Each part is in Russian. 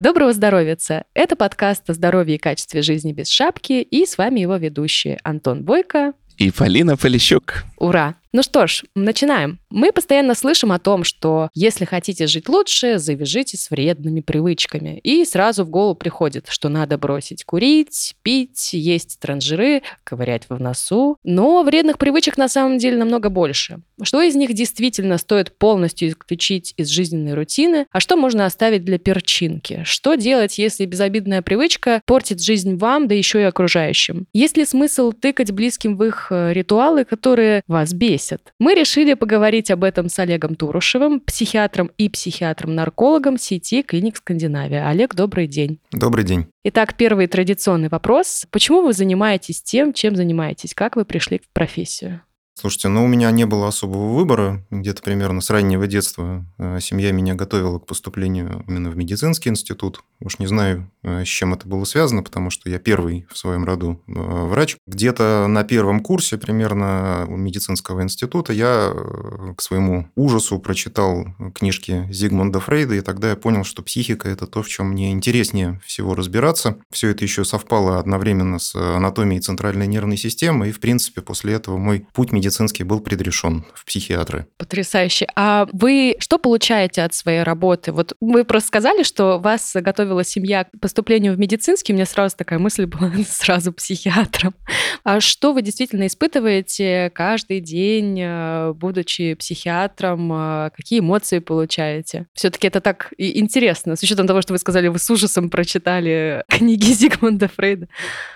Доброго здоровья! Это подкаст о здоровье и качестве жизни без шапки, и с вами его ведущие Антон Бойко и Полина Полищук. Ура! Ну что ж, начинаем. Мы постоянно слышим о том, что если хотите жить лучше, завяжите с вредными привычками. И сразу в голову приходит, что надо бросить курить, пить, есть транжиры, ковырять в носу. Но вредных привычек на самом деле намного больше. Что из них действительно стоит полностью исключить из жизненной рутины, а что можно оставить для перчинки? Что делать, если безобидная привычка портит жизнь вам, да еще и окружающим? Есть ли смысл тыкать близким в их э, ритуалы, которые вас бесят? Бесит. Мы решили поговорить об этом с Олегом Турушевым, психиатром и психиатром-наркологом сети «Клиник Скандинавия». Олег, добрый день. Добрый день. Итак, первый традиционный вопрос. Почему вы занимаетесь тем, чем занимаетесь? Как вы пришли в профессию? Слушайте, ну у меня не было особого выбора. Где-то примерно с раннего детства э, семья меня готовила к поступлению именно в медицинский институт. Уж не знаю, э, с чем это было связано, потому что я первый в своем роду э, врач. Где-то на первом курсе примерно медицинского института я к своему ужасу прочитал книжки Зигмунда Фрейда, и тогда я понял, что психика – это то, в чем мне интереснее всего разбираться. Все это еще совпало одновременно с анатомией центральной нервной системы, и, в принципе, после этого мой путь медицинский медицинский был предрешен в психиатры. Потрясающе. А вы что получаете от своей работы? Вот вы просто сказали, что вас готовила семья к поступлению в медицинский. У меня сразу такая мысль была сразу психиатром. А что вы действительно испытываете каждый день, э, будучи психиатром? Э, какие эмоции получаете? Все-таки это так интересно, с учетом того, что вы сказали, вы с ужасом прочитали книги Зигмунда Фрейда.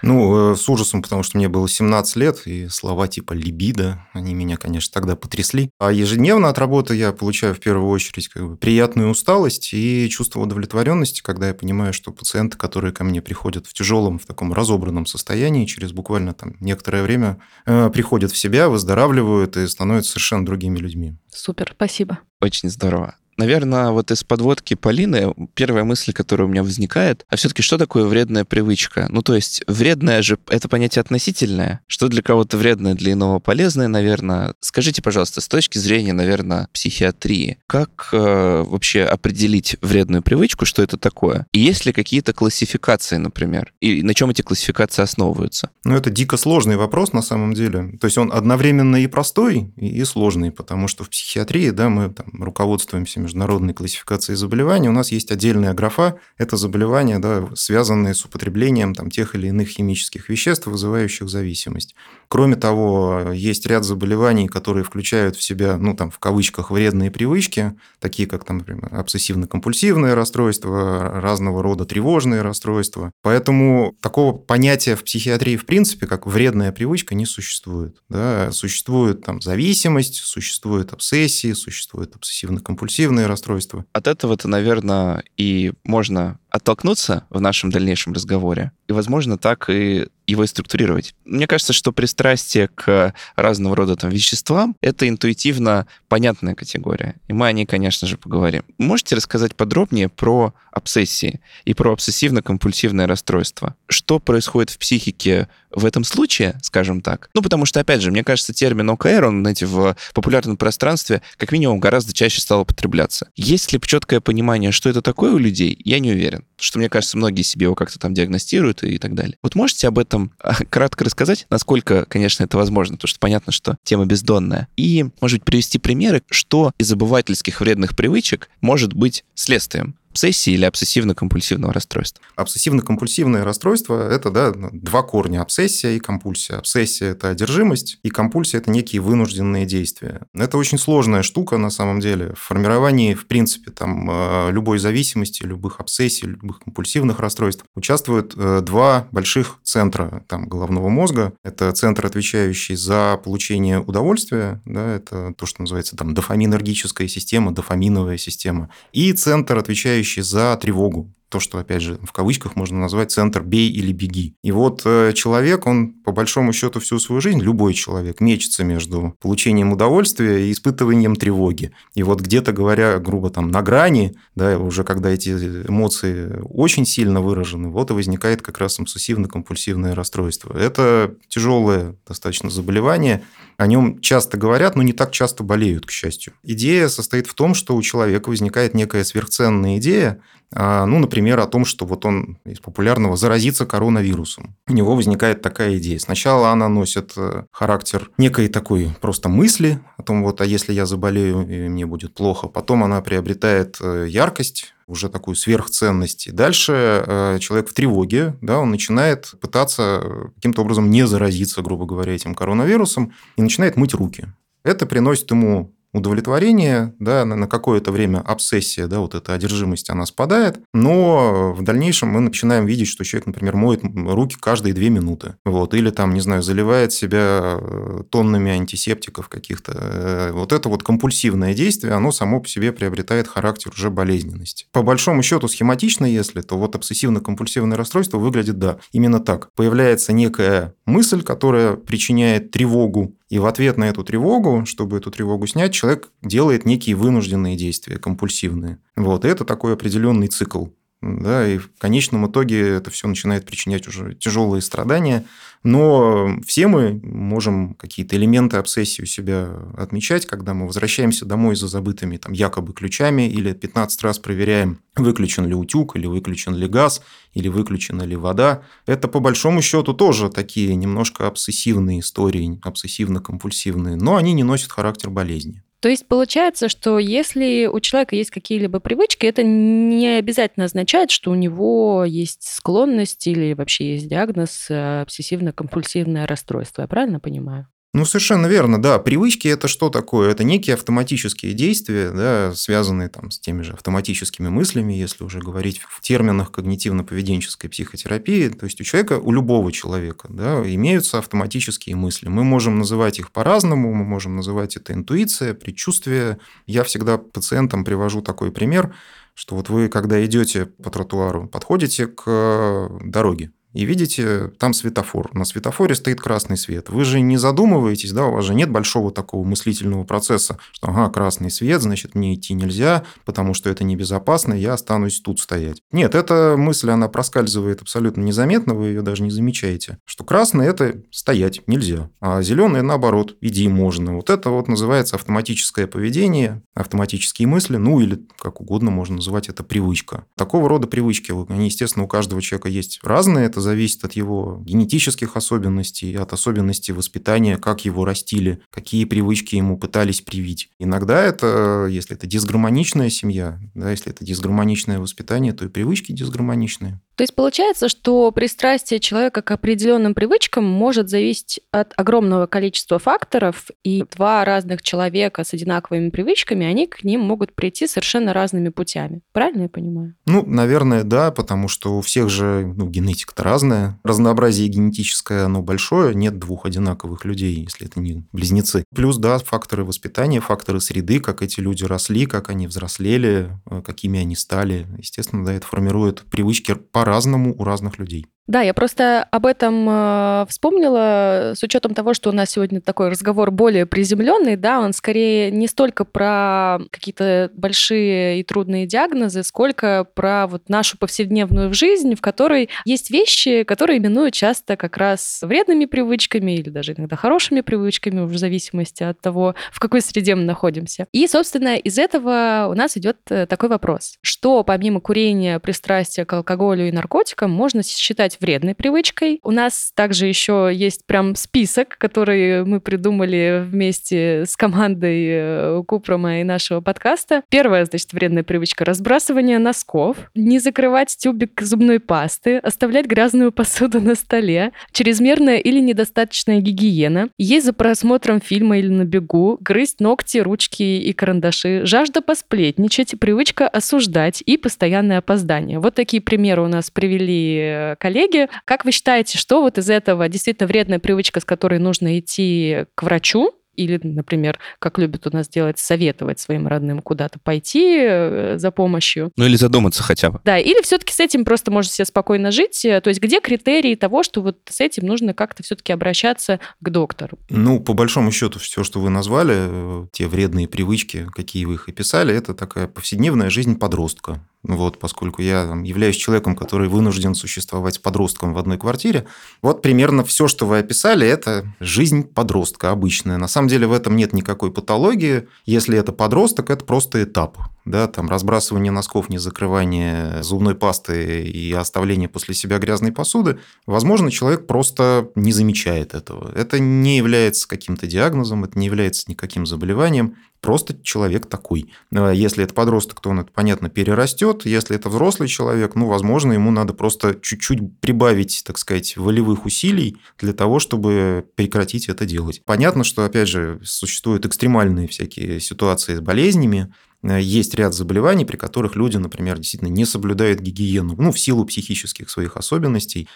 Ну, э, с ужасом, потому что мне было 17 лет, и слова типа «либидо», они меня, конечно, тогда потрясли. А ежедневно от работы я получаю в первую очередь как бы приятную усталость и чувство удовлетворенности, когда я понимаю, что пациенты, которые ко мне приходят в тяжелом, в таком разобранном состоянии, через буквально там некоторое время э, приходят в себя, выздоравливают и становятся совершенно другими людьми. Супер, спасибо. Очень здорово. Наверное, вот из подводки Полины первая мысль, которая у меня возникает, а все-таки что такое вредная привычка? Ну, то есть вредное же это понятие относительное. Что для кого-то вредное, для иного полезное, наверное. Скажите, пожалуйста, с точки зрения, наверное, психиатрии, как э, вообще определить вредную привычку, что это такое? И есть ли какие-то классификации, например? И на чем эти классификации основываются? Ну, это дико сложный вопрос на самом деле. То есть он одновременно и простой, и сложный, потому что в психиатрии, да, мы там руководствуемся международной классификации заболеваний, у нас есть отдельная графа, это заболевания, да, связанные с употреблением там, тех или иных химических веществ, вызывающих зависимость. Кроме того, есть ряд заболеваний, которые включают в себя, ну, там, в кавычках, вредные привычки, такие как, там, например, обсессивно-компульсивное расстройство, разного рода тревожные расстройства. Поэтому такого понятия в психиатрии, в принципе, как вредная привычка, не существует. Да? Существует там зависимость, существует обсессии, существует обсессивно-компульсивное депрессивные расстройства. От этого-то, наверное, и можно оттолкнуться в нашем дальнейшем разговоре, и, возможно, так и его и структурировать. Мне кажется, что пристрастие к разного рода там, веществам — это интуитивно понятная категория. И мы о ней, конечно же, поговорим. Можете рассказать подробнее про обсессии и про обсессивно-компульсивное расстройство? Что происходит в психике в этом случае, скажем так? Ну, потому что, опять же, мне кажется, термин ОКР, он, знаете, в популярном пространстве как минимум гораздо чаще стал употребляться. Есть ли четкое понимание, что это такое у людей, я не уверен. Что, мне кажется, многие себе его как-то там диагностируют и так далее. Вот можете об этом а, кратко рассказать, насколько, конечно, это возможно, потому что понятно, что тема бездонная. И, может быть, привести примеры, что из обывательских вредных привычек может быть следствием обсессии или обсессивно-компульсивного расстройства? Обсессивно-компульсивное расстройство – это да, два корня – обсессия и компульсия. Обсессия – это одержимость, и компульсия – это некие вынужденные действия. Это очень сложная штука на самом деле. В формировании, в принципе, там, э, любой зависимости, любых обсессий, любых компульсивных расстройств участвуют э, два больших центра там, головного мозга. Это центр, отвечающий за получение удовольствия, да, это то, что называется там дофаминергическая система, дофаминовая система, и центр, отвечающий отвечающий за тревогу. То, что, опять же, в кавычках можно назвать центр «бей или беги». И вот э, человек, он по большому счету всю свою жизнь, любой человек, мечется между получением удовольствия и испытыванием тревоги. И вот где-то, говоря грубо, там, на грани, да, уже когда эти эмоции очень сильно выражены, вот и возникает как раз обсессивно-компульсивное расстройство. Это тяжелое достаточно заболевание, о нем часто говорят, но не так часто болеют, к счастью. Идея состоит в том, что у человека возникает некая сверхценная идея, ну, например, о том, что вот он из популярного заразится коронавирусом. У него возникает такая идея. Сначала она носит э, характер некой такой просто мысли о том, вот, а если я заболею, и мне будет плохо. Потом она приобретает э, яркость, уже такую сверхценность. И дальше э, человек в тревоге, да, он начинает пытаться каким-то образом не заразиться, грубо говоря, этим коронавирусом, и начинает мыть руки. Это приносит ему удовлетворение, да, на какое-то время обсессия, да, вот эта одержимость, она спадает, но в дальнейшем мы начинаем видеть, что человек, например, моет руки каждые две минуты, вот, или там, не знаю, заливает себя э, тоннами антисептиков каких-то. Э, вот это вот компульсивное действие, оно само по себе приобретает характер уже болезненности. По большому счету, схематично, если, то вот обсессивно-компульсивное расстройство выглядит, да, именно так. Появляется некая мысль, которая причиняет тревогу, и в ответ на эту тревогу, чтобы эту тревогу снять, человек делает некие вынужденные действия, компульсивные. Вот, и это такой определенный цикл. Да, и в конечном итоге это все начинает причинять уже тяжелые страдания. Но все мы можем какие-то элементы обсессии у себя отмечать, когда мы возвращаемся домой за забытыми там, якобы ключами или 15 раз проверяем, выключен ли утюг, или выключен ли газ, или выключена ли вода. Это по большому счету тоже такие немножко обсессивные истории, обсессивно-компульсивные, но они не носят характер болезни. То есть получается, что если у человека есть какие-либо привычки, это не обязательно означает, что у него есть склонность или вообще есть диагноз э, обсессивно-компульсивное расстройство. Я правильно понимаю? Ну, совершенно верно, да. Привычки – это что такое? Это некие автоматические действия, да, связанные там, с теми же автоматическими мыслями, если уже говорить в терминах когнитивно-поведенческой психотерапии. То есть у человека, у любого человека, да, имеются автоматические мысли. Мы можем называть их по-разному, мы можем называть это интуиция, предчувствие. Я всегда пациентам привожу такой пример, что вот вы, когда идете по тротуару, подходите к дороге, и видите, там светофор. На светофоре стоит красный свет. Вы же не задумываетесь, да, у вас же нет большого такого мыслительного процесса, что, ага, красный свет, значит, мне идти нельзя, потому что это небезопасно, я останусь тут стоять. Нет, эта мысль, она проскальзывает абсолютно незаметно, вы ее даже не замечаете, что красный – это стоять нельзя, а зеленый, наоборот, иди можно. Вот это вот называется автоматическое поведение, автоматические мысли, ну или как угодно можно называть это привычка. Такого рода привычки, они, естественно, у каждого человека есть разные, это зависит от его генетических особенностей, от особенностей воспитания, как его растили, какие привычки ему пытались привить. Иногда это, если это дисгармоничная семья, да, если это дисгармоничное воспитание, то и привычки дисгармоничные. То есть получается, что пристрастие человека к определенным привычкам может зависеть от огромного количества факторов, и два разных человека с одинаковыми привычками, они к ним могут прийти совершенно разными путями. Правильно я понимаю? Ну, наверное, да, потому что у всех же ну, генетика-то разная. Разнообразие генетическое, оно большое, нет двух одинаковых людей, если это не близнецы. Плюс, да, факторы воспитания, факторы среды, как эти люди росли, как они взрослели, э, какими они стали. Естественно, да, это формирует привычки по по-разному у разных людей. Да, я просто об этом э, вспомнила с учетом того, что у нас сегодня такой разговор более приземленный, да, он скорее не столько про какие-то большие и трудные диагнозы, сколько про вот нашу повседневную жизнь, в которой есть вещи, которые именуют часто как раз вредными привычками или даже иногда хорошими привычками, в зависимости от того, в какой среде мы находимся. И, собственно, из этого у нас идет э, такой вопрос. Что помимо курения, пристрастия к алкоголю и наркотикам можно считать вредной привычкой. У нас также еще есть прям список, который мы придумали вместе с командой э, Купрома и нашего подкаста. Первая, значит, вредная привычка – разбрасывание носков, не закрывать тюбик зубной пасты, оставлять грязную посуду на столе, чрезмерная или недостаточная гигиена, есть за просмотром фильма или на бегу, грызть ногти, ручки и карандаши, жажда посплетничать, привычка осуждать и постоянное опоздание. Вот такие примеры у нас привели э, коллеги коллеги. Как вы считаете, что вот из этого действительно вредная привычка, с которой нужно идти к врачу, или, например, как любят у нас делать, советовать своим родным куда-то пойти э, за помощью. Ну или задуматься хотя бы. Да, или все-таки с этим просто можете себе спокойно жить. То есть где критерии того, что вот с этим нужно как-то все-таки обращаться к доктору? Ну, по большому счету, все, что вы назвали, э, те вредные привычки, какие вы их описали, это такая повседневная жизнь подростка. Вот, поскольку я там, являюсь человеком, который вынужден существовать подростком в одной квартире. Вот примерно все, что вы описали, это жизнь подростка обычная. На самом деле в этом нет никакой патологии. Если это подросток, это просто этап. Да, там разбрасывание носков, не закрывание зубной пасты и оставление после себя грязной посуды, возможно, человек просто не замечает этого. Это не является каким-то диагнозом, это не является никаким заболеванием. Просто человек такой. А если это подросток, то он это, понятно, перерастет. Если это взрослый человек, ну, возможно, ему надо просто чуть-чуть прибавить, так сказать, волевых усилий для того, чтобы прекратить это делать. Понятно, что, опять же, существуют экстремальные всякие ситуации с болезнями, есть ряд заболеваний, при которых люди, например, действительно не соблюдают гигиену, ну, в силу психических своих особенностей,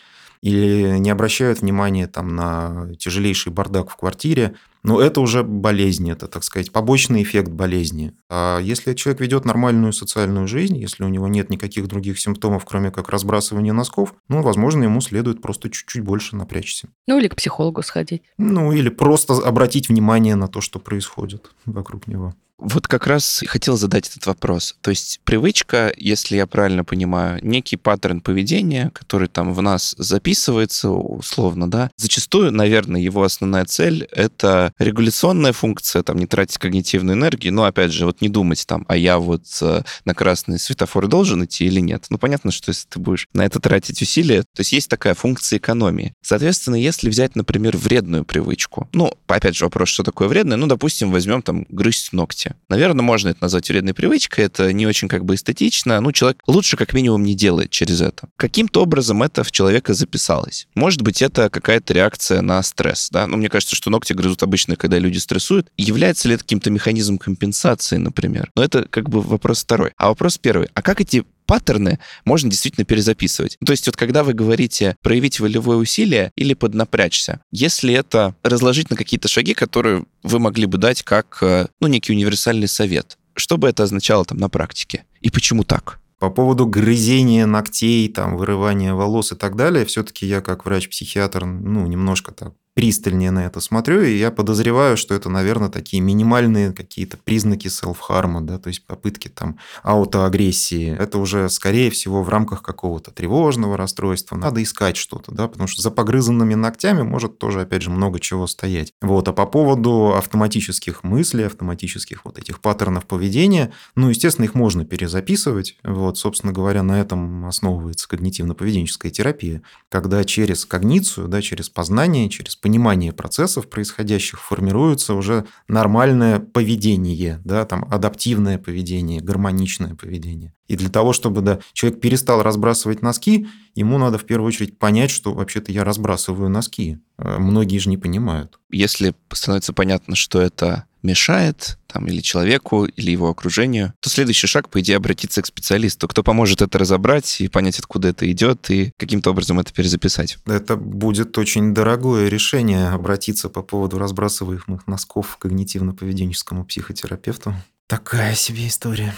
или не обращают внимания там, на тяжелейший бардак в квартире, но это уже болезнь, это, так сказать, побочный эффект болезни. А если человек ведет нормальную социальную жизнь, если у него нет никаких других симптомов, кроме как разбрасывания носков, ну, возможно, ему следует просто чуть-чуть больше напрячься. Ну, или к психологу сходить. Ну, или просто обратить внимание на то, что происходит вокруг него. Вот как раз хотел задать этот вопрос. То есть привычка, если я правильно понимаю, некий паттерн поведения, который там в нас записывается условно, да, зачастую, наверное, его основная цель — это регуляционная функция, там, не тратить когнитивную энергию, но, опять же, вот не думать там, а я вот э, на красный светофор должен идти или нет. Ну, понятно, что если ты будешь на это тратить усилия, то есть есть такая функция экономии. Соответственно, если взять, например, вредную привычку, ну, опять же, вопрос, что такое вредное, ну, допустим, возьмем там грызть ногти, привычки. Наверное, можно это назвать вредной привычкой, это не очень как бы эстетично, ну, человек лучше как минимум не делает через это. Каким-то образом это в человека записалось. Может быть, это какая-то реакция на стресс, да, ну, мне кажется, что ногти грызут обычно, когда люди стрессуют. Является ли это каким-то механизмом компенсации, например? Но это как бы вопрос второй. А вопрос первый. А как эти паттерны можно действительно перезаписывать. То есть вот когда вы говорите проявить волевое усилие или поднапрячься, если это разложить на какие-то шаги, которые вы могли бы дать как э, ну, некий универсальный совет, что бы это означало там на практике? И почему так? По поводу грызения ногтей, там, вырывания волос и так далее, все-таки я как врач-психиатр, ну, немножко так пристальнее на это смотрю, и я подозреваю, что это, наверное, такие минимальные какие-то признаки селф-харма, да, то есть попытки там аутоагрессии. Это уже, скорее всего, в рамках какого-то тревожного расстройства. Надо искать что-то, да, потому что за погрызанными ногтями может тоже, опять же, много чего стоять. Вот, а по поводу автоматических мыслей, автоматических вот этих паттернов поведения, ну, естественно, их можно перезаписывать. Вот, собственно говоря, на этом основывается когнитивно-поведенческая терапия, когда через когницию, да, через познание, через понимание процессов происходящих формируется уже нормальное поведение, да, там адаптивное поведение, гармоничное поведение. И для того, чтобы да, человек перестал разбрасывать носки, ему надо в первую очередь понять, что вообще-то я разбрасываю носки. Э, многие же не понимают. Если становится понятно, что это мешает там, или человеку, или его окружению, то следующий шаг, по идее, обратиться к специалисту, кто поможет это разобрать и понять, откуда это идет, и каким-то образом это перезаписать. Это будет очень дорогое решение обратиться по поводу разбрасываемых носков к когнитивно-поведенческому психотерапевту. Такая себе история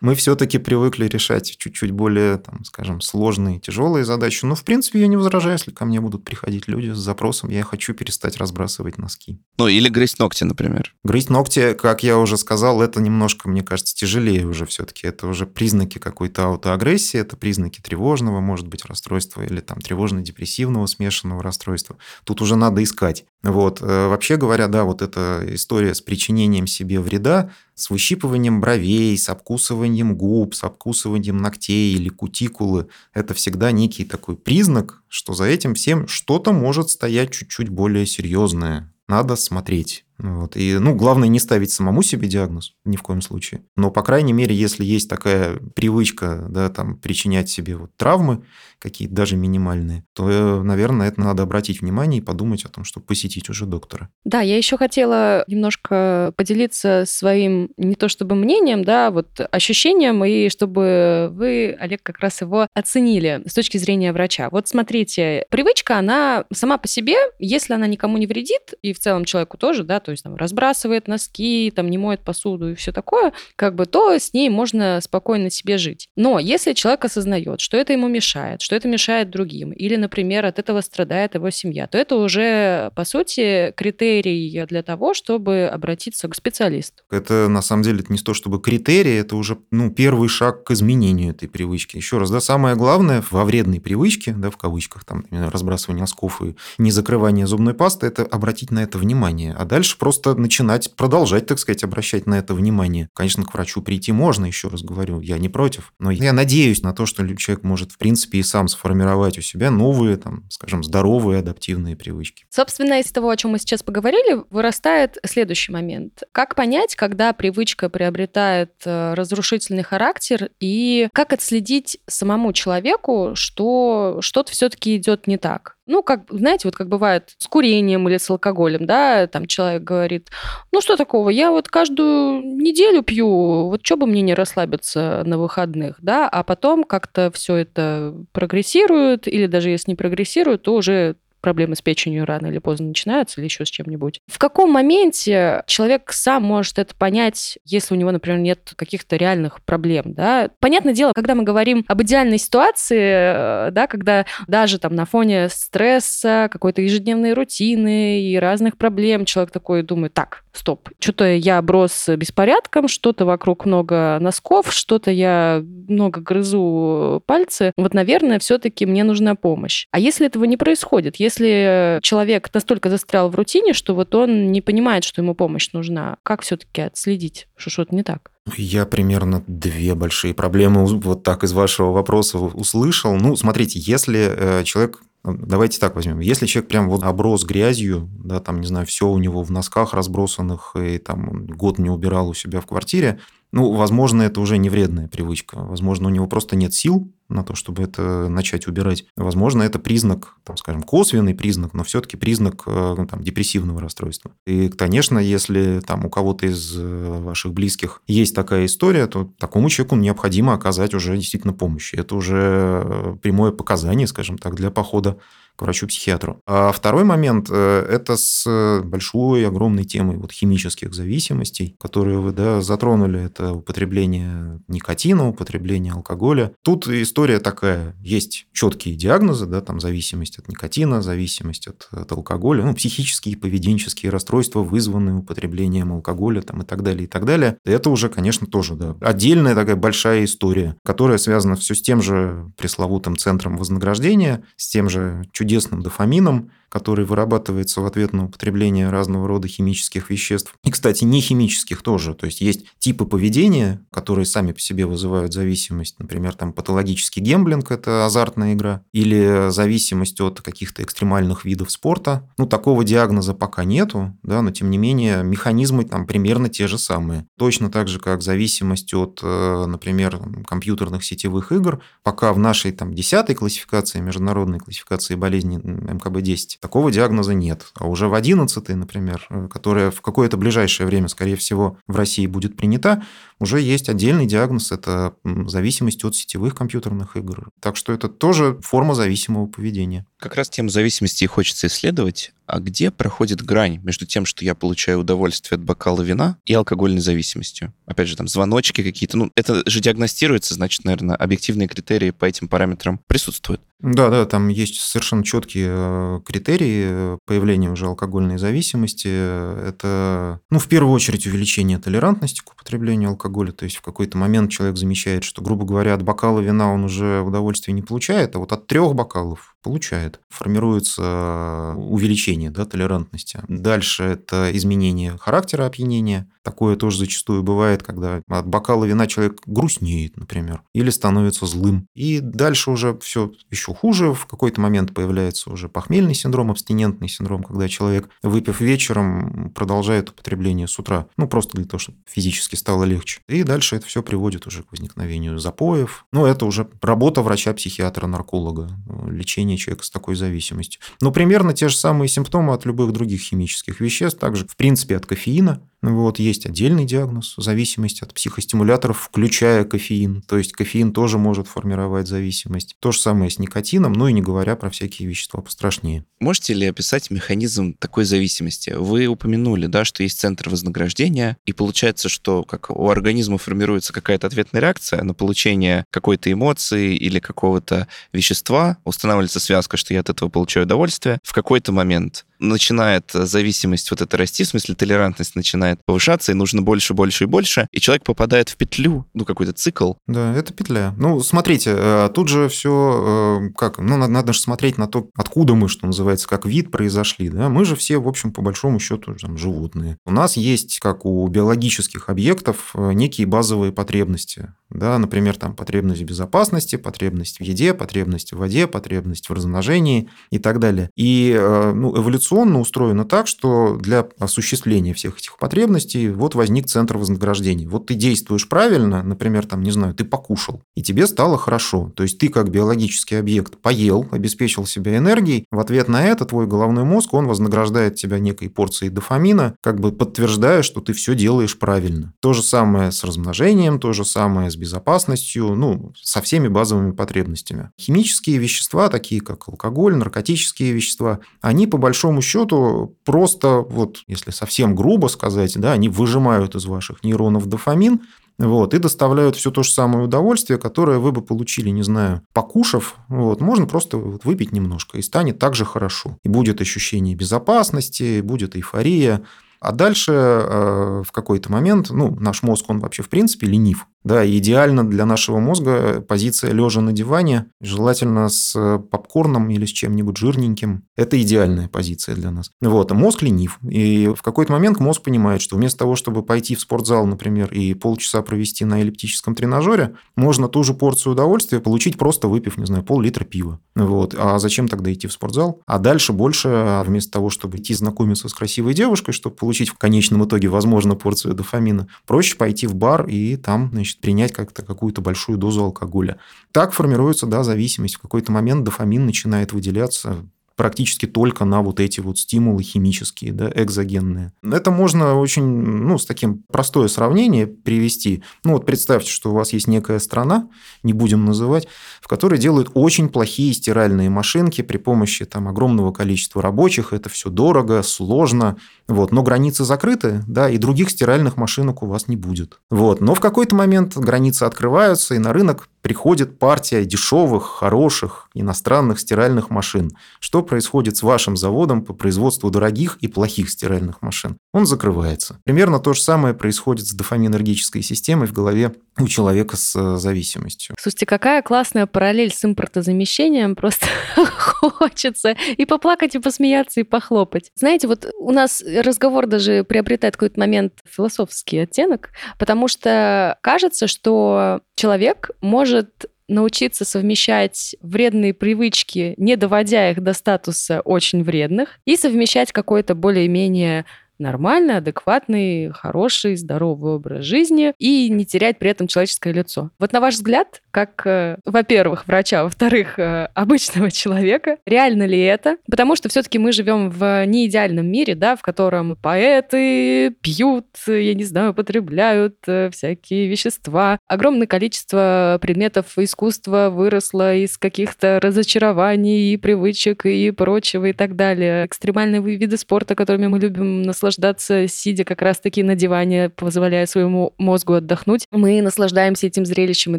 мы все-таки привыкли решать чуть-чуть более, там, скажем, сложные, тяжелые задачи. Но, в принципе, я не возражаю, если ко мне будут приходить люди с запросом, я хочу перестать разбрасывать носки. Ну, или грызть ногти, например. Грызть ногти, как я уже сказал, это немножко, мне кажется, тяжелее уже все-таки. Это уже признаки какой-то аутоагрессии, это признаки тревожного, может быть, расстройства или там тревожно-депрессивного смешанного расстройства. Тут уже надо искать. Вот. Э, вообще говоря, да, вот эта история с причинением себе вреда, с выщипыванием бровей, с обкусыванием губ, с обкусыванием ногтей или кутикулы, это всегда некий такой признак, что за этим всем что-то может стоять чуть-чуть более серьезное. Надо смотреть. Вот. И, ну, главное не ставить самому себе диагноз ни в коем случае. Но, по крайней мере, если есть такая привычка, да, там, причинять себе вот травмы, какие-то даже минимальные, то, э, наверное, это надо обратить внимание и подумать о том, чтобы посетить уже доктора. Да, я еще хотела немножко поделиться своим не то чтобы мнением, да, вот ощущением, и чтобы вы, Олег, как раз его оценили с точки зрения врача. Вот смотрите, привычка, она сама по себе, если она никому не вредит, и в целом человеку тоже, да, то есть там разбрасывает носки, там не моет посуду и все такое, как бы, то с ней можно спокойно себе жить. Но если человек осознает, что это ему мешает, что это мешает другим, или, например, от этого страдает его семья, то это уже, по сути, критерий для того, чтобы обратиться к специалисту. Это, на самом деле, это не то, чтобы критерий, это уже ну, первый шаг к изменению этой привычки. Еще раз, да, самое главное во вредной привычке, да, в кавычках, там, разбрасывание носков и не закрывание зубной пасты, это обратить на это внимание. А дальше просто начинать, продолжать, так сказать, обращать на это внимание. Конечно, к врачу прийти можно, еще раз говорю, я не против. Но я надеюсь на то, что человек может, в принципе, и сам сформировать у себя новые, там, скажем, здоровые адаптивные привычки. Собственно, из того, о чем мы сейчас поговорили, вырастает следующий момент. Как понять, когда привычка приобретает э, разрушительный характер, и как отследить самому человеку, что что-то все-таки идет не так? Ну, как, знаете, вот как бывает с курением или с алкоголем, да, там человек говорит, ну что такого, я вот каждую неделю пью, вот что бы мне не расслабиться на выходных, да, а потом как-то все это прогрессирует, или даже если не прогрессирует, то уже проблемы с печенью рано или поздно начинаются, или еще с чем-нибудь. В каком моменте человек сам может это понять, если у него, например, нет каких-то реальных проблем, да? Понятное дело, когда мы говорим об идеальной ситуации, э, да, когда даже там на фоне стресса, какой-то ежедневной рутины и разных проблем человек такой думает, так, стоп, что-то я брос беспорядком, что-то вокруг много носков, что-то я много грызу пальцы, вот, наверное, все-таки мне нужна помощь. А если этого не происходит, если если человек настолько застрял в рутине, что вот он не понимает, что ему помощь нужна, как все-таки отследить, что что-то не так? Я примерно две большие проблемы вот так из вашего вопроса услышал. Ну, смотрите, если э, человек Давайте так возьмем. Если человек прям вот оброс грязью, да, там, не знаю, все у него в носках разбросанных, и там год не убирал у себя в квартире, ну, возможно, это уже не вредная привычка. Возможно, у него просто нет сил на то, чтобы это начать убирать. Возможно, это признак, там, скажем, косвенный признак, но все-таки признак э, там, депрессивного расстройства. И, конечно, если там у кого-то из э, ваших близких есть такая история, то такому человеку необходимо оказать уже действительно помощь. Это уже э, прямое показание, скажем так, для похода к врачу-психиатру. А второй момент э, – это с большой, огромной темой вот химических зависимостей, которые вы да, затронули. Это употребление никотина, употребление алкоголя. Тут история такая. Есть четкие диагнозы, да, там зависимость от никотина, зависимость от, от алкоголя, ну, психические и поведенческие расстройства, вызванные употреблением алкоголя там, и так далее, и так далее. Это уже, конечно, тоже да, отдельная такая большая история, которая связана все с тем же пресловутым центром вознаграждения, с тем же чуть чудесным дофамином, который вырабатывается в ответ на употребление разного рода химических веществ. И, кстати, не химических тоже. То есть есть типы поведения, которые сами по себе вызывают зависимость. Например, там патологический гемблинг – это азартная игра. Или зависимость от каких-то экстремальных видов спорта. Ну, такого диагноза пока нету, да, но тем не менее механизмы там примерно те же самые. Точно так же, как зависимость от, э, например, компьютерных сетевых игр. Пока в нашей там десятой классификации, международной классификации болезней МКБ-10 Такого диагноза нет. А уже в 11 например, э, которая в какое-то ближайшее время, скорее всего, в России будет принята, уже есть отдельный диагноз – это зависимость от сетевых компьютерных игр. Так что это тоже форма зависимого поведения. Как раз тему зависимости и хочется исследовать. А где проходит грань между тем, что я получаю удовольствие от бокала вина и алкогольной зависимостью? Опять же, там звоночки какие-то. Ну, это же диагностируется, значит, наверное, объективные критерии по этим параметрам присутствуют. Да, да, там есть совершенно четкие э, критерии появления уже алкогольной зависимости. Это, ну, в первую очередь, увеличение толерантности к употреблению алкоголя. То есть в какой-то момент человек замечает, что, грубо говоря, от бокала вина он уже удовольствия не получает, а вот от трех бокалов получает. Формируется увеличение да, толерантности. Дальше это изменение характера опьянения. Такое тоже зачастую бывает, когда от бокала вина человек грустнеет, например, или становится злым. И дальше уже все еще хуже. В какой-то момент появляется уже похмельный синдром, абстинентный синдром, когда человек, выпив вечером, продолжает употребление с утра. Ну, просто для того, чтобы физически стало легче. И дальше это все приводит уже к возникновению запоев. Ну, это уже работа врача-психиатра, нарколога, лечение поведение человека с такой зависимостью. Но примерно те же самые симптомы от любых других химических веществ, также, в принципе, от кофеина, Вот, есть отдельный диагноз, зависимость от психостимуляторов, включая кофеин. То есть кофеин тоже может формировать зависимость. То же самое с никотином, ну и не говоря про всякие вещества пострашнее. Можете ли описать механизм такой зависимости? Вы упомянули, да, что есть центр вознаграждения, и получается, что как у организма формируется какая-то ответная реакция на получение какой-то эмоции или какого-то вещества, устанавливается связка, что я от этого получаю удовольствие. В какой-то момент начинает зависимость вот эта расти, в смысле толерантность начинает повышаться, и нужно больше, больше и больше, и человек попадает в петлю, ну, какой-то цикл. Да, это петля. Ну, смотрите, э, тут же все э, как, ну, надо, надо же смотреть на то, откуда мы, что называется, как вид произошли, да, мы же все, в общем, по большому счету, там, животные. У нас есть, как у биологических объектов, э, некие базовые потребности, да, например, там, потребность в безопасности, потребность в еде, потребность в воде, потребность в размножении и так далее. И, ну, эволюционно эволюционно устроено так, что для осуществления всех этих потребностей вот возник центр вознаграждения. Вот ты действуешь правильно, например, там, не знаю, ты покушал, и тебе стало хорошо. То есть ты как биологический объект поел, обеспечил себя энергией, в ответ на это твой головной мозг, он вознаграждает тебя некой порцией дофамина, как бы подтверждая, что ты все делаешь правильно. То же самое с размножением, то же самое с безопасностью, ну, со всеми базовыми потребностями. Химические вещества, такие как алкоголь, наркотические вещества, они по большому большому счету просто, вот если совсем грубо сказать, да, они выжимают из ваших нейронов дофамин, вот, и доставляют все то же самое удовольствие, которое вы бы получили, не знаю, покушав. Вот, можно просто вот выпить немножко, и станет так же хорошо. И будет ощущение безопасности, будет эйфория. А дальше э, в какой-то момент, ну, наш мозг, он вообще в принципе ленив. Да, идеально для нашего мозга позиция лежа на диване, желательно с попкорном или с чем-нибудь жирненьким. Это идеальная позиция для нас. Вот, мозг ленив. И в какой-то момент мозг понимает, что вместо того, чтобы пойти в спортзал, например, и полчаса провести на эллиптическом тренажере, можно ту же порцию удовольствия получить просто выпив, не знаю, пол-литра пива. Вот. А зачем тогда идти в спортзал? А дальше больше, а вместо того, чтобы идти знакомиться с красивой девушкой, чтобы получить в конечном итоге, возможно, порцию дофамина, проще пойти в бар и там, значит, принять как-то какую-то большую дозу алкоголя. Так формируется, да, зависимость. В какой-то момент дофамин начинает выделяться практически только на вот эти вот стимулы химические, да, экзогенные. Это можно очень, ну, с таким простое сравнение привести. Ну, вот представьте, что у вас есть некая страна, не будем называть, в которой делают очень плохие стиральные машинки при помощи там огромного количества рабочих. Это все дорого, сложно, вот, но границы закрыты, да, и других стиральных машинок у вас не будет. Вот, но в какой-то момент границы открываются, и на рынок приходит партия дешевых, хороших иностранных стиральных машин. Что происходит с вашим заводом по производству дорогих и плохих стиральных машин? Он закрывается. Примерно то же самое происходит с дофаминергической системой в голове у человека с э, зависимостью. Слушайте, какая классная параллель с импортозамещением. Просто хочется и поплакать, и посмеяться, и похлопать. Знаете, вот у нас разговор даже приобретает какой-то момент философский оттенок, потому что кажется, что человек может научиться совмещать вредные привычки, не доводя их до статуса очень вредных, и совмещать какой-то более-менее нормальный, адекватный, хороший, здоровый образ жизни и не терять при этом человеческое лицо. Вот на ваш взгляд, как, э, во-первых, врача, во-вторых, э, обычного человека, реально ли это? Потому что все-таки мы живем в неидеальном мире, да, в котором поэты пьют, я не знаю, употребляют э, всякие вещества. Огромное количество предметов искусства выросло из каких-то разочарований и привычек и прочего и так далее. Экстремальные виды спорта, которыми мы любим наслаждаться, наслаждаться, сидя как раз-таки на диване, позволяя своему мозгу отдохнуть. Мы наслаждаемся этим зрелищем и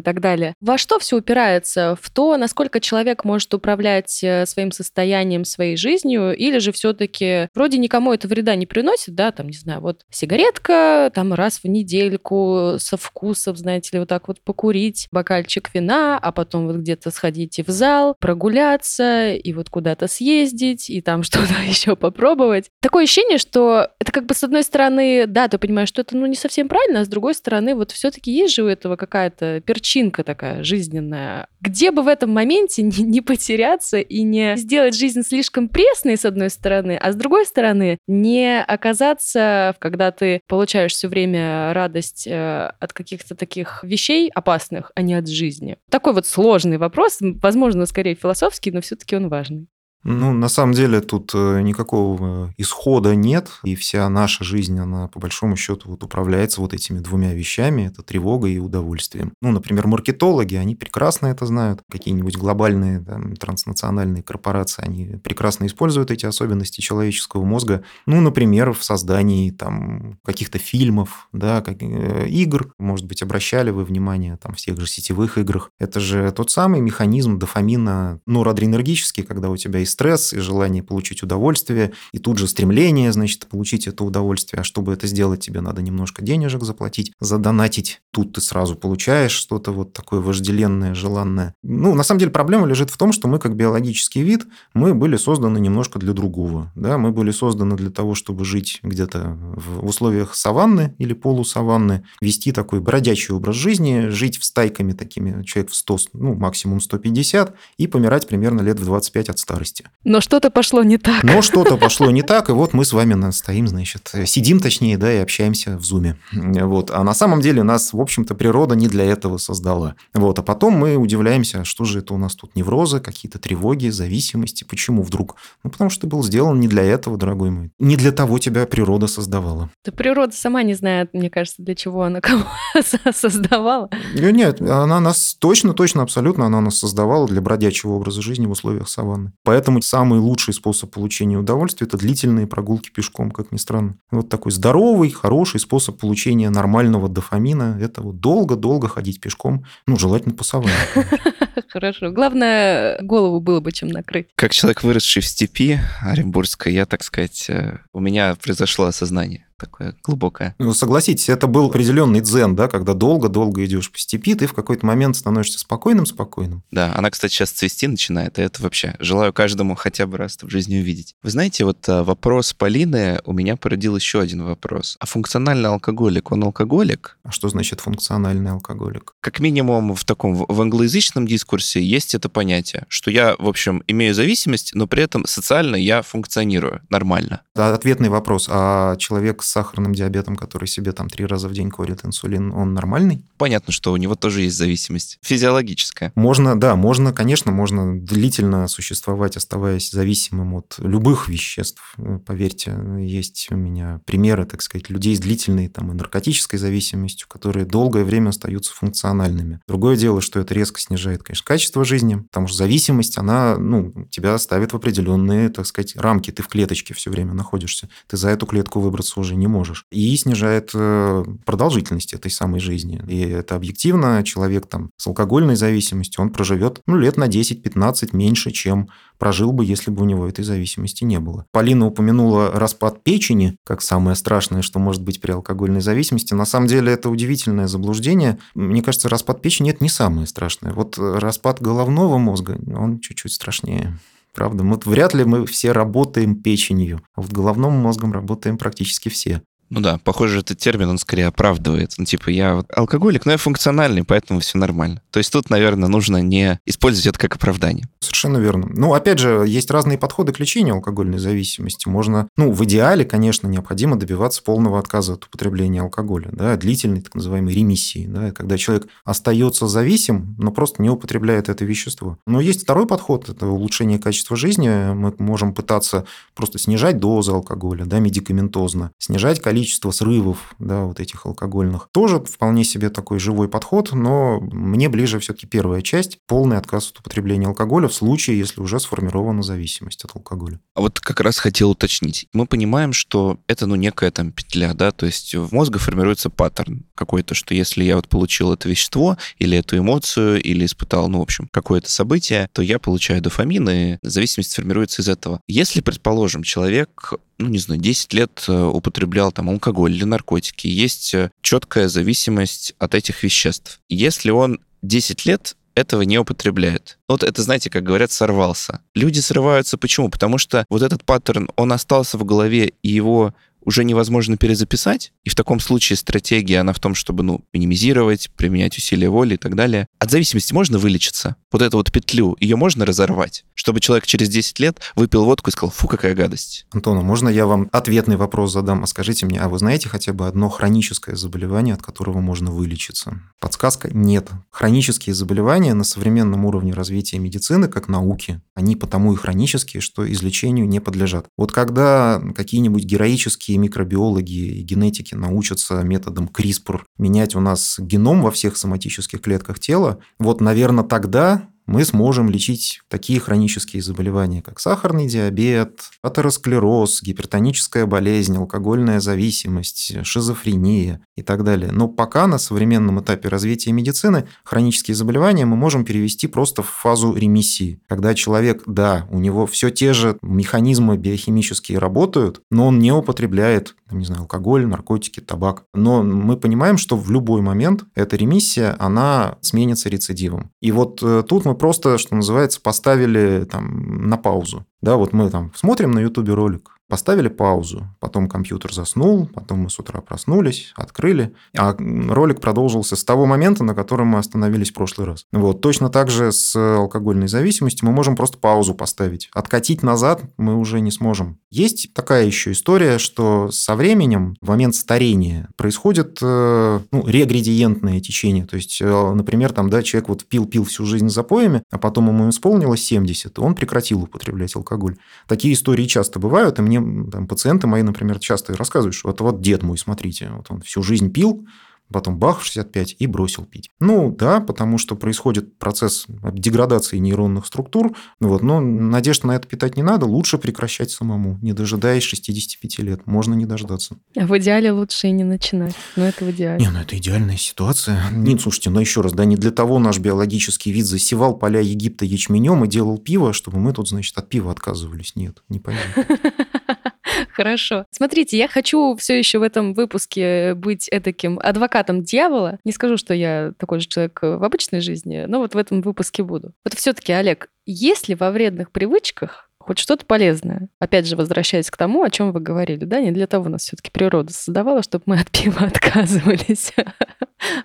так далее. Во что все упирается? В то, насколько человек может управлять э, своим состоянием, своей жизнью, или же все-таки вроде никому это вреда не приносит, да, там, не знаю, вот сигаретка, там раз в недельку со вкусом, знаете ли, вот так вот покурить, бокальчик вина, а потом вот где-то сходить в зал, прогуляться и вот куда-то съездить, и там что-то еще попробовать. Такое ощущение, что это как бы с одной стороны, да, ты понимаешь, что это ну не совсем правильно, а с другой стороны, вот все-таки есть же у этого какая-то перчинка такая жизненная. Где бы в этом моменте не, не потеряться и не сделать жизнь слишком пресной, с одной стороны, а с другой стороны, не оказаться, когда ты получаешь все время радость э, от каких-то таких вещей опасных, а не от жизни. Такой вот сложный вопрос, возможно, скорее философский, но все-таки он важный. Ну, на самом деле тут э, никакого исхода нет, и вся наша жизнь, она по большому счету вот управляется вот этими двумя вещами, это тревогой и удовольствием. Ну, например, маркетологи, они прекрасно это знают, какие-нибудь глобальные там, транснациональные корпорации, они прекрасно используют эти особенности человеческого мозга, ну, например, в создании там каких-то фильмов, да, как, э, игр, может быть, обращали вы внимание там в тех же сетевых играх. Это же тот самый механизм дофамина, норадреnergический, когда у тебя стресс, и желание получить удовольствие, и тут же стремление, значит, получить это удовольствие. А чтобы это сделать, тебе надо немножко денежек заплатить, задонатить. Тут ты сразу получаешь что-то вот такое вожделенное, желанное. Ну, на самом деле проблема лежит в том, что мы как биологический вид, мы были созданы немножко для другого. Да? Мы были созданы для того, чтобы жить где-то в условиях саванны или полусаванны, вести такой бродячий образ жизни, жить в стайками такими, человек в 100, ну, максимум 150, и помирать примерно лет в 25 от старости. Но что-то пошло не так. Но что-то пошло не так, и вот мы с вами стоим, значит, сидим точнее, да, и общаемся в зуме. Вот. А на самом деле нас, в общем-то, природа не для этого создала. Вот. А потом мы удивляемся, что же это у нас тут неврозы, какие-то тревоги, зависимости, почему вдруг? Ну, потому что ты был сделан не для этого, дорогой мой. Не для того тебя природа создавала. Да природа сама не знает, мне кажется, для чего она кого создавала. Нет, она нас точно, точно, абсолютно, она нас создавала для бродячего образа жизни в условиях саванны. Поэтому самый лучший способ получения удовольствия – это длительные прогулки пешком, как ни странно. Вот такой здоровый, хороший способ получения нормального дофамина – это вот долго-долго ходить пешком, ну, желательно по саванне. Хорошо. Главное, голову было бы чем накрыть. Как человек, выросший в степи Оренбургской, я, так сказать, э, у меня произошло осознание такое глубокое. Ну, согласитесь, это был определенный дзен, да, когда долго-долго идешь по степи, ты в какой-то момент становишься спокойным-спокойным. Да, она, кстати, сейчас цвести начинает, и это вообще желаю каждому хотя бы раз в жизни увидеть. Вы знаете, вот а, вопрос Полины у меня породил еще один вопрос. А функциональный алкоголик, он алкоголик? А что значит функциональный алкоголик? Как минимум в таком, в англоязычном дискурсе есть это понятие, что я, в общем, имею зависимость, но при этом социально я функционирую нормально. Ответный вопрос. А человек с сахарным диабетом, который себе там три раза в день колет инсулин, он нормальный? Понятно, что у него тоже есть зависимость физиологическая. Можно, да, можно, конечно, можно длительно существовать, оставаясь зависимым от любых веществ. Поверьте, есть у меня примеры, так сказать, людей с длительной там, и наркотической зависимостью, которые долгое время остаются функциональными. Другое дело, что это резко снижает, конечно, качество жизни, потому что зависимость, она ну, тебя ставит в определенные, так сказать, рамки. Ты в клеточке все время находишься. Ты за эту клетку выбраться уже не можешь. И снижает э, продолжительность этой самой жизни. И это объективно. Человек там с алкогольной зависимостью, он проживет ну, лет на 10-15 меньше, чем прожил бы, если бы у него этой зависимости не было. Полина упомянула распад печени, как самое страшное, что может быть при алкогольной зависимости. На самом деле это удивительное заблуждение. Мне кажется, распад печени – это не самое страшное. Вот распад головного мозга, он чуть-чуть страшнее. Правда, мы, вряд ли мы все работаем печенью, а вот головным мозгом работаем практически все. Ну да, похоже, этот термин, он скорее оправдывает. Ну, типа, я вот алкоголик, но я функциональный, поэтому все нормально. То есть тут, наверное, нужно не использовать это как оправдание. Совершенно верно. Ну, опять же, есть разные подходы к лечению алкогольной зависимости. Можно, ну, в идеале, конечно, необходимо добиваться полного отказа от употребления алкоголя, да, длительной так называемой ремиссии, да, когда человек остается зависим, но просто не употребляет это вещество. Но есть второй подход, это улучшение качества жизни. Мы можем пытаться просто снижать дозу алкоголя, да, медикаментозно, снижать количество количество срывов, да, вот этих алкогольных. Тоже вполне себе такой живой подход, но мне ближе все-таки первая часть, полный отказ от употребления алкоголя в случае, если уже сформирована зависимость от алкоголя. А вот как раз хотел уточнить. Мы понимаем, что это, ну, некая там петля, да, то есть в мозге формируется паттерн какой-то, что если я вот получил это вещество или эту эмоцию, или испытал, ну, в общем, какое-то событие, то я получаю дофамин, и зависимость формируется из этого. Если, предположим, человек ну, не знаю, 10 лет э, употреблял там алкоголь или наркотики, есть э, четкая зависимость от этих веществ. Если он 10 лет этого не употребляет. Вот это, знаете, как говорят, сорвался. Люди срываются почему? Потому что вот этот паттерн, он остался в голове, и его уже невозможно перезаписать, и в таком случае стратегия, она в том, чтобы, ну, минимизировать, применять усилия воли и так далее. От зависимости можно вылечиться? Вот эту вот петлю, ее можно разорвать? Чтобы человек через 10 лет выпил водку и сказал, фу, какая гадость. Антона, можно я вам ответный вопрос задам? А скажите мне, а вы знаете хотя бы одно хроническое заболевание, от которого можно вылечиться? Подсказка – нет. Хронические заболевания на современном уровне развития медицины, как науки, они потому и хронические, что излечению не подлежат. Вот когда какие-нибудь героические микробиологи и генетики научатся методом CRISPR менять у нас геном во всех соматических клетках тела, вот, наверное, тогда мы сможем лечить такие хронические заболевания, как сахарный диабет, атеросклероз, гипертоническая болезнь, алкогольная зависимость, шизофрения и так далее. Но пока на современном этапе развития медицины хронические заболевания мы можем перевести просто в фазу ремиссии, когда человек, да, у него все те же механизмы биохимические работают, но он не употребляет, не знаю, алкоголь, наркотики, табак. Но мы понимаем, что в любой момент эта ремиссия, она сменится рецидивом. И вот э, тут мы просто, что называется, поставили там на паузу. Да, вот мы там смотрим на Ютубе ролик, Поставили паузу, потом компьютер заснул, потом мы с утра проснулись, открыли, а ролик продолжился с того момента, на котором мы остановились в прошлый раз. Вот. Точно так же с алкогольной зависимостью мы можем просто паузу поставить. Откатить назад мы уже не сможем. Есть такая еще история, что со временем, в момент старения, происходит э, ну, регредиентное течение. То есть, э, например, там, да, человек вот пил-пил всю жизнь запоями, а потом ему исполнилось 70, и он прекратил употреблять алкоголь. Такие истории часто бывают, и мне там, пациенты мои, например, часто рассказывают, что вот, вот дед мой, смотрите, вот он всю жизнь пил, потом бах, в 65 и бросил пить. Ну да, потому что происходит процесс деградации нейронных структур, вот, но надежд на это питать не надо, лучше прекращать самому, не дожидаясь 65 лет, можно не дождаться. А в идеале лучше и не начинать, но это в идеале. Не, ну это идеальная ситуация. Нет, слушайте, ну еще раз, да, не для того наш биологический вид засевал поля Египта ячменем и делал пиво, чтобы мы тут, значит, от пива отказывались. Нет, не пойдет. Хорошо. Смотрите, я хочу все еще в этом выпуске быть этаким адвокатом дьявола. Не скажу, что я такой же человек в обычной жизни, но вот в этом выпуске буду. Вот все-таки, Олег, есть ли во вредных привычках хоть что-то полезное. Опять же, возвращаясь к тому, о чем вы говорили, да, не для того нас все-таки природа создавала, чтобы мы от пива отказывались.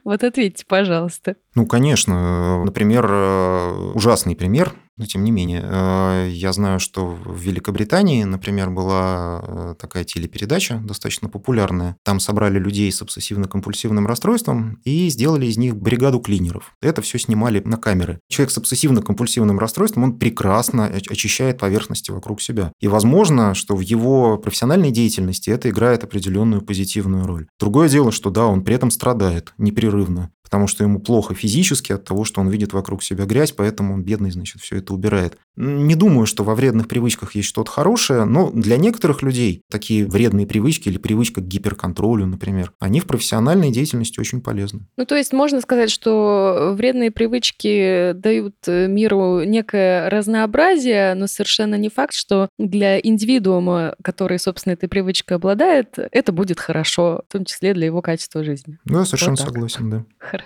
Вот ответьте, пожалуйста. Ну, конечно. Например, э, ужасный пример но тем не менее, э, я знаю, что в Великобритании, например, была э, такая телепередача достаточно популярная. Там собрали людей с обсессивно-компульсивным расстройством и сделали из них бригаду клинеров. Это все снимали на камеры. Человек с обсессивно-компульсивным расстройством, он прекрасно очищает поверхности вокруг себя. И возможно, что в его профессиональной деятельности это играет определенную позитивную роль. Другое дело, что да, он при этом страдает непрерывно потому что ему плохо физически от того, что он видит вокруг себя грязь, поэтому он бедный, значит, все это убирает. Не думаю, что во вредных привычках есть что-то хорошее, но для некоторых людей такие вредные привычки или привычка к гиперконтролю, например, они в профессиональной деятельности очень полезны. Ну, то есть можно сказать, что вредные привычки дают миру некое разнообразие, но совершенно не факт, что для индивидуума, который, собственно, этой привычкой обладает, это будет хорошо, в том числе для его качества жизни. Ну, я совершенно вот согласен, да. Хорошо.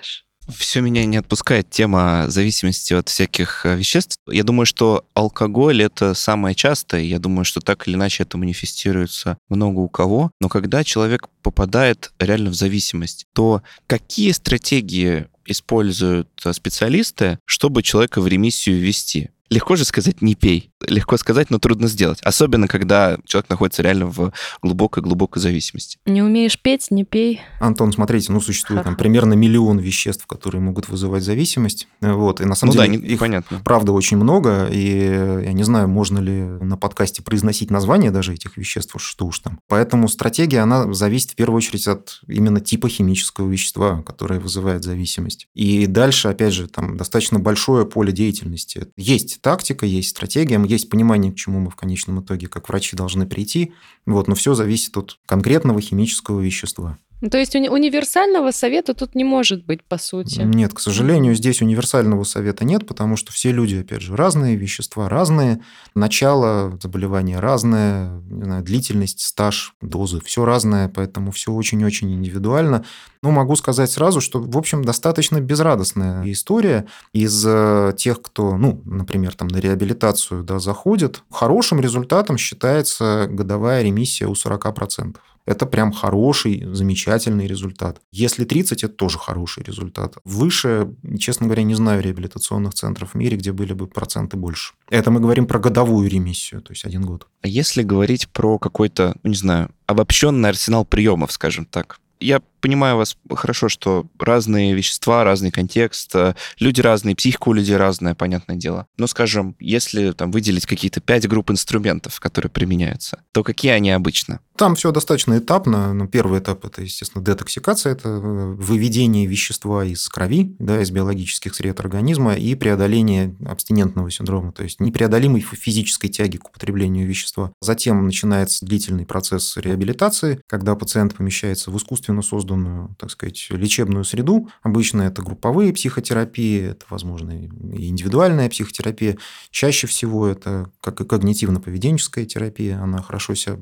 Все меня не отпускает тема зависимости от всяких э, веществ. Я думаю, что алкоголь это самое частое. Я думаю, что так или иначе это манифестируется много у кого. Но когда человек попадает реально в зависимость, то какие стратегии используют э, специалисты, чтобы человека в ремиссию ввести? Легко же сказать «не пей». Легко сказать, но трудно сделать. Особенно, когда человек находится реально в глубокой-глубокой зависимости. Не умеешь петь, не пей. Антон, смотрите, ну, существует там примерно миллион веществ, которые могут вызывать зависимость. Вот, и на самом ну, деле да, не, их, понятно. правда, очень много. И я не знаю, можно ли на подкасте произносить название даже этих веществ, что уж там. Поэтому стратегия, она зависит в первую очередь от именно типа химического вещества, которое вызывает зависимость. И дальше, опять же, там достаточно большое поле деятельности. Есть есть тактика, есть стратегия, есть понимание, к чему мы в конечном итоге как врачи должны прийти. Вот, но все зависит от конкретного химического вещества. Ну, то есть уни- универсального совета тут не может быть, по сути. Нет, к сожалению, здесь универсального совета нет, потому что все люди, опять же, разные, вещества разные, начало заболевания разное, не знаю, длительность, стаж, дозы, все разное, поэтому все очень-очень индивидуально. Но могу сказать сразу, что, в общем, достаточно безрадостная история из э, тех, кто, ну, например, там на реабилитацию да, заходит. Хорошим результатом считается годовая ремиссия у 40%. Это прям хороший, замечательный результат. Если 30, это тоже хороший результат. Выше, честно говоря, не знаю реабилитационных центров в мире, где были бы проценты больше. Это мы говорим про годовую ремиссию, то есть один год. А если говорить про какой-то, ну, не знаю, обобщенный арсенал приемов, скажем так, я понимаю вас хорошо, что разные вещества, разный контекст, э, люди разные, психика у людей разная, понятное дело. Но, скажем, если там выделить какие-то пять групп инструментов, которые применяются, то какие они обычно? Там все достаточно этапно. Ну, первый этап – это, естественно, детоксикация, это э, выведение вещества из крови, да, из биологических сред организма и преодоление абстинентного синдрома, то есть непреодолимой физической тяги к употреблению вещества. Затем начинается длительный процесс реабилитации, когда пациент помещается в искусственно созданную созданную, так сказать, лечебную среду. Обычно это групповые психотерапии, это, возможно, и индивидуальная психотерапия. Чаще всего это как и когнитивно-поведенческая терапия. Она хорошо себя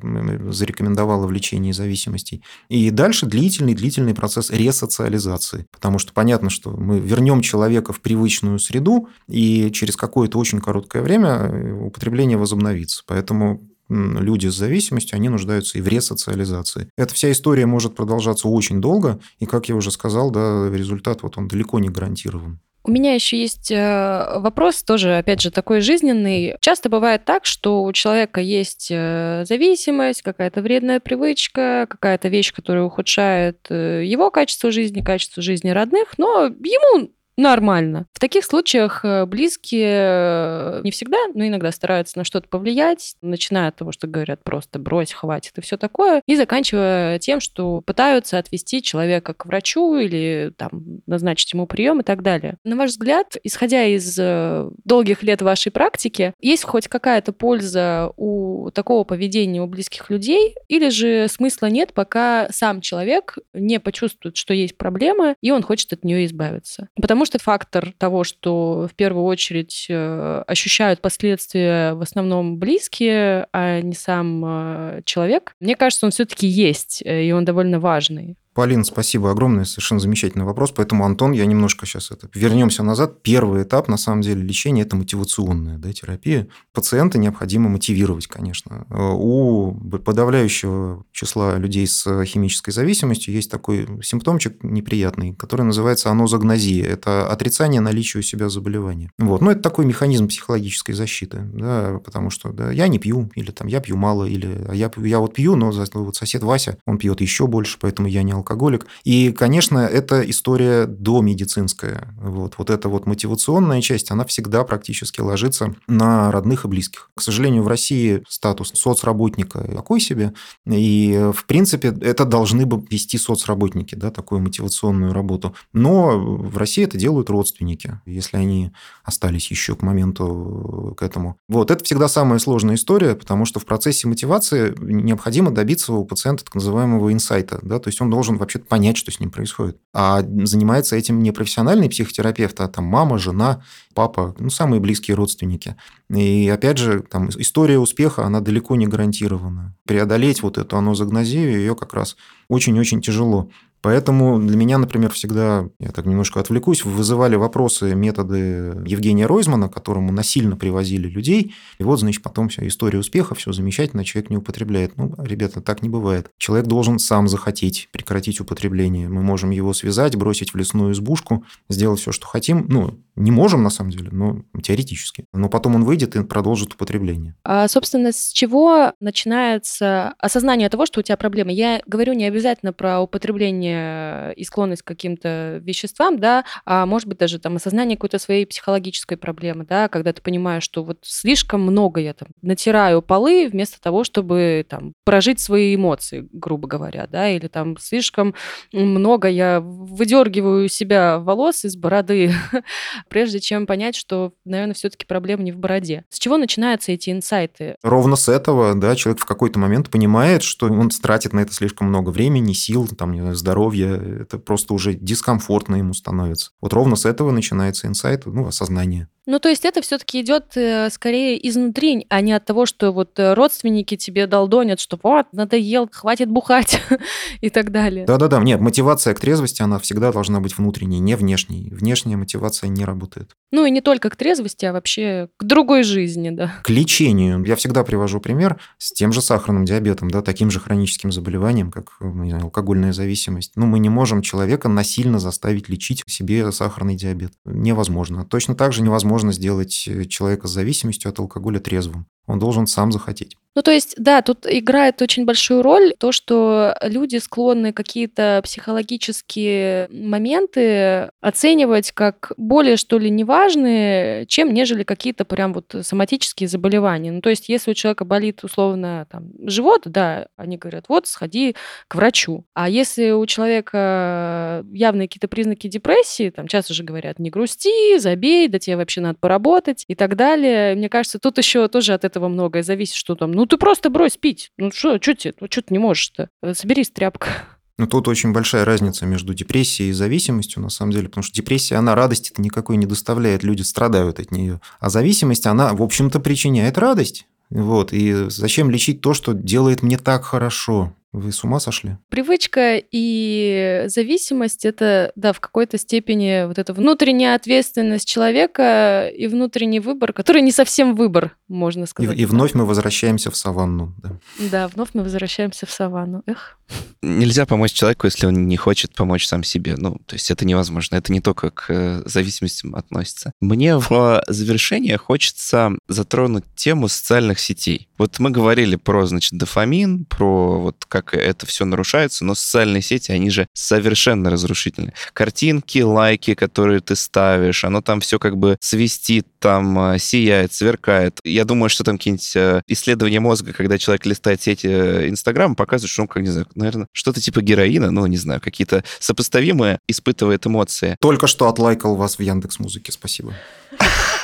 зарекомендовала в лечении зависимостей. И дальше длительный-длительный процесс ресоциализации. Потому что понятно, что мы вернем человека в привычную среду, и через какое-то очень короткое время употребление возобновится. Поэтому люди с зависимостью, они нуждаются и в ресоциализации. Эта вся история может продолжаться очень долго, и, как я уже сказал, да, результат вот он далеко не гарантирован. У меня еще есть э, вопрос, тоже, опять же, такой жизненный. Часто бывает так, что у человека есть э, зависимость, какая-то вредная привычка, какая-то вещь, которая ухудшает э, его качество жизни, качество жизни родных, но ему нормально. В таких случаях э, близкие э, не всегда, но иногда стараются на что-то повлиять, начиная от того, что говорят просто брось, хватит и все такое, и заканчивая тем, что пытаются отвести человека к врачу или там назначить ему прием и так далее. На ваш взгляд, исходя из э, долгих лет вашей практики, есть хоть какая-то польза у такого поведения у близких людей, или же смысла нет, пока сам человек не почувствует, что есть проблема, и он хочет от нее избавиться? Потому что фактор того, что в первую очередь э, ощущают последствия в основном близкие, а не сам э, человек, мне кажется, он все-таки есть, э, и он довольно важный. Полин, спасибо огромное, совершенно замечательный вопрос. Поэтому, Антон, я немножко сейчас это... Вернемся назад. Первый этап, на самом деле, лечения – это мотивационная да, терапия. Пациента необходимо мотивировать, конечно. У подавляющего числа людей с химической зависимостью есть такой симптомчик неприятный, который называется анозагнозия. Это отрицание наличия у себя заболевания. Вот. Но это такой механизм психологической защиты, да, потому что да, я не пью, или там я пью мало, или я, я вот пью, но вот сосед Вася, он пьет еще больше, поэтому я не алкоголик. И, конечно, это история домедицинская. Вот, вот эта вот мотивационная часть, она всегда практически ложится на родных и близких. К сожалению, в России статус соцработника такой себе. И, в принципе, это должны бы вести соцработники, да, такую мотивационную работу. Но в России это делают родственники, если они остались еще к моменту к этому. Вот, это всегда самая сложная история, потому что в процессе мотивации необходимо добиться у пациента так называемого инсайта, да, то есть он должен должен вообще-то понять, что с ним происходит. А занимается этим не профессиональный психотерапевт, а там мама, жена, папа, ну, самые близкие родственники. И опять же, там история успеха, она далеко не гарантирована. Преодолеть вот эту анозагнозию ее как раз очень-очень тяжело. Поэтому для меня, например, всегда, я так немножко отвлекусь, вызывали вопросы методы Евгения Ройзмана, которому насильно привозили людей. И вот, значит, потом вся история успеха, все замечательно, человек не употребляет. Ну, ребята, так не бывает. Человек должен сам захотеть прекратить употребление. Мы можем его связать, бросить в лесную избушку, сделать все, что хотим. Ну, не можем, на самом деле, но теоретически. Но потом он выйдет и продолжит употребление. А, собственно, с чего начинается осознание того, что у тебя проблемы? Я говорю не обязательно про употребление желание и склонность к каким-то веществам, да, а может быть даже там осознание какой-то своей психологической проблемы, да, когда ты понимаешь, что вот слишком много я там натираю полы вместо того, чтобы там прожить свои эмоции, грубо говоря, да, или там слишком много я выдергиваю себя волос из бороды, прежде чем понять, что, наверное, все-таки проблема не в бороде. С чего начинаются эти инсайты? Ровно с этого, да, человек в какой-то момент понимает, что он тратит на это слишком много времени, сил, там, здоровья, здоровья, это просто уже дискомфортно ему становится. Вот ровно с этого начинается инсайт, ну, осознание. Ну, то есть это все-таки идет э, скорее изнутри, а не от того, что вот э, родственники тебе долдонят, что вот, надоел, хватит бухать и так далее. Да-да-да, нет, мотивация к трезвости, она всегда должна быть внутренней, не внешней. Внешняя мотивация не работает. Ну и не только к трезвости, а вообще к другой жизни, да. К лечению. Я всегда привожу пример с тем же сахарным диабетом, да, таким же хроническим заболеванием, как не знаю, алкогольная зависимость. Ну, мы не можем человека насильно заставить лечить себе сахарный диабет. Невозможно. Точно так же невозможно сделать э, человека с зависимостью от алкоголя трезвым. Он должен сам захотеть. Ну, то есть, да, тут играет очень большую роль то, что люди склонны какие-то психологические моменты оценивать как более, что ли, неважные, чем нежели какие-то прям вот соматические заболевания. Ну, то есть, если у человека болит, условно, там, живот, да, они говорят, вот, сходи к врачу. А если у человека явные какие-то признаки депрессии, там, часто же говорят, не грусти, забей, да тебе вообще надо поработать и так далее. Мне кажется, тут еще тоже от этого многое зависит, что там, ну, ты просто брось пить. Ну что, что ну что ты не можешь-то? Э, соберись, тряпка. Ну, тут очень большая разница между депрессией и зависимостью, на самом деле, потому что депрессия, она радости-то никакой не доставляет, люди страдают от нее. А зависимость, она, в общем-то, причиняет радость. Вот, и зачем лечить то, что делает мне так хорошо? Вы с ума сошли? Привычка и зависимость — это, да, в какой-то степени вот эта внутренняя ответственность человека и внутренний выбор, который не совсем выбор, можно сказать. И, и вновь мы возвращаемся в саванну. Да. да, вновь мы возвращаемся в саванну. Эх. Нельзя помочь человеку, если он не хочет помочь сам себе. Ну, то есть это невозможно. Это не только к э, зависимостям относится. Мне в завершение хочется затронуть тему социальных сетей. Вот мы говорили про, значит, дофамин, про вот как как это все нарушается, но социальные сети, они же совершенно разрушительны. Картинки, лайки, которые ты ставишь, оно там все как бы свистит, там а, сияет, сверкает. Я думаю, что там какие-нибудь э, исследования мозга, когда человек листает сети э, Инстаграм, показывают, что он, как, не знаю, наверное, что-то типа героина, ну, не знаю, какие-то сопоставимые испытывает эмоции. Только что отлайкал вас в Яндекс Музыке, спасибо.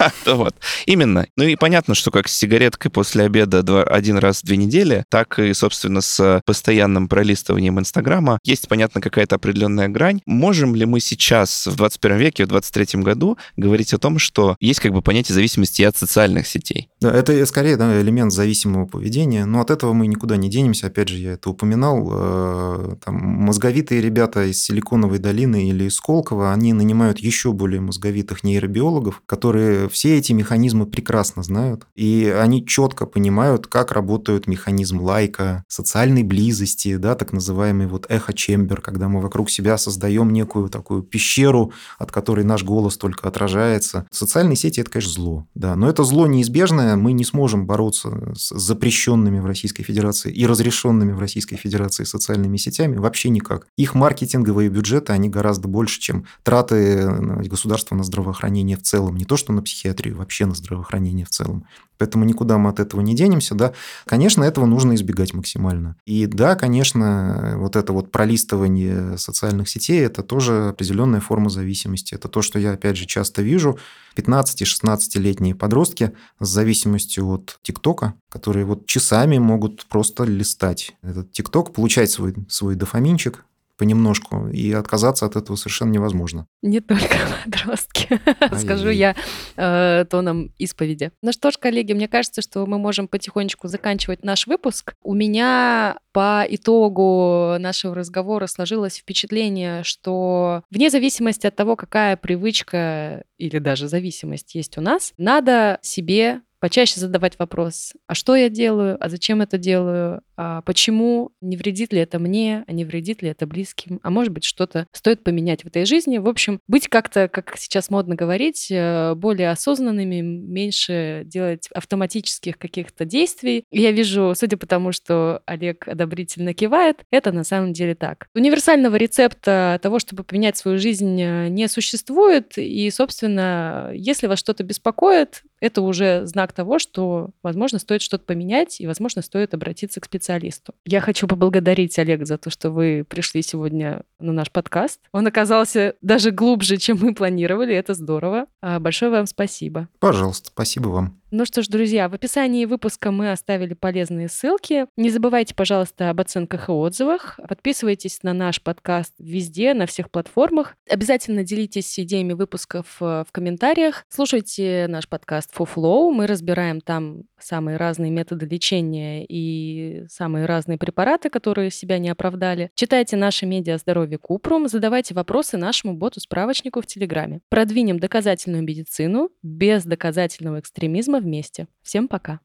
Вот, именно. Ну и понятно, что как с сигареткой после обеда два, один раз в две недели, так и, собственно, с постоянным пролистыванием Инстаграма есть, понятно, какая-то определенная грань. Можем ли мы сейчас, в 21 веке, в 23 году, говорить о том, что есть как бы понятие зависимости от социальных сетей? Да, это скорее да, элемент зависимого поведения, но от этого мы никуда не денемся. Опять же, я это упоминал. Э, там, мозговитые ребята из Силиконовой долины или из Сколково, они нанимают еще более мозговитых нейробиологов, которые все эти механизмы прекрасно знают, и они четко понимают, как работают механизм лайка, социальной близости, да, так называемый вот эхо-чембер, когда мы вокруг себя создаем некую такую пещеру, от которой наш голос только отражается. Социальные сети – это, конечно, зло, да, но это зло неизбежное, мы не сможем бороться с запрещенными в Российской Федерации и разрешенными в Российской Федерации социальными сетями вообще никак. Их маркетинговые бюджеты, они гораздо больше, чем траты э, государства на здравоохранение в целом, не то что на психиатрию, вообще на здравоохранение в целом. Поэтому никуда мы от этого не денемся, да. Конечно, этого нужно избегать максимально. И да, конечно, вот это вот пролистывание социальных сетей – это тоже определенная форма зависимости. Это то, что я, опять же, часто вижу. 15-16-летние подростки с зависимостью от ТикТока, которые вот часами могут просто листать этот ТикТок, получать свой, свой дофаминчик, понемножку, и отказаться от этого совершенно невозможно. Не только подростки, скажу я э, тоном исповеди. Ну что ж, коллеги, мне кажется, что мы можем потихонечку заканчивать наш выпуск. У меня по итогу нашего разговора сложилось впечатление, что вне зависимости от того, какая привычка или даже зависимость есть у нас, надо себе почаще задавать вопрос, а что я делаю, а зачем это делаю, а почему, не вредит ли это мне, а не вредит ли это близким, а может быть что-то стоит поменять в этой жизни. В общем, быть как-то, как сейчас модно говорить, э, более осознанными, меньше делать автоматических каких-то действий. я вижу, судя по тому, что Олег одобрительно кивает, это на самом деле так. Универсального рецепта того, чтобы поменять свою жизнь, э, не существует. И, собственно, если вас что-то беспокоит, это уже знак того, что, возможно, стоит что-то поменять, и, возможно, стоит обратиться к специалисту. Я хочу поблагодарить Олег за то, что вы пришли сегодня на наш подкаст. Он оказался даже глубже, чем мы планировали, это здорово. А, большое вам спасибо. Пожалуйста, спасибо вам. Ну что ж, друзья, в описании выпуска мы оставили полезные ссылки. Не забывайте, пожалуйста, об оценках и отзывах. Подписывайтесь на наш подкаст везде, на всех платформах. Обязательно делитесь идеями выпусков э, в комментариях. Слушайте наш подкаст FuFlow. Мы разбираем там самые разные методы лечения и самые разные препараты, которые себя не оправдали. Читайте наши медиа здоровье Купрум, задавайте вопросы нашему боту-справочнику в Телеграме. Продвинем доказательную медицину без доказательного экстремизма вместе. Всем пока!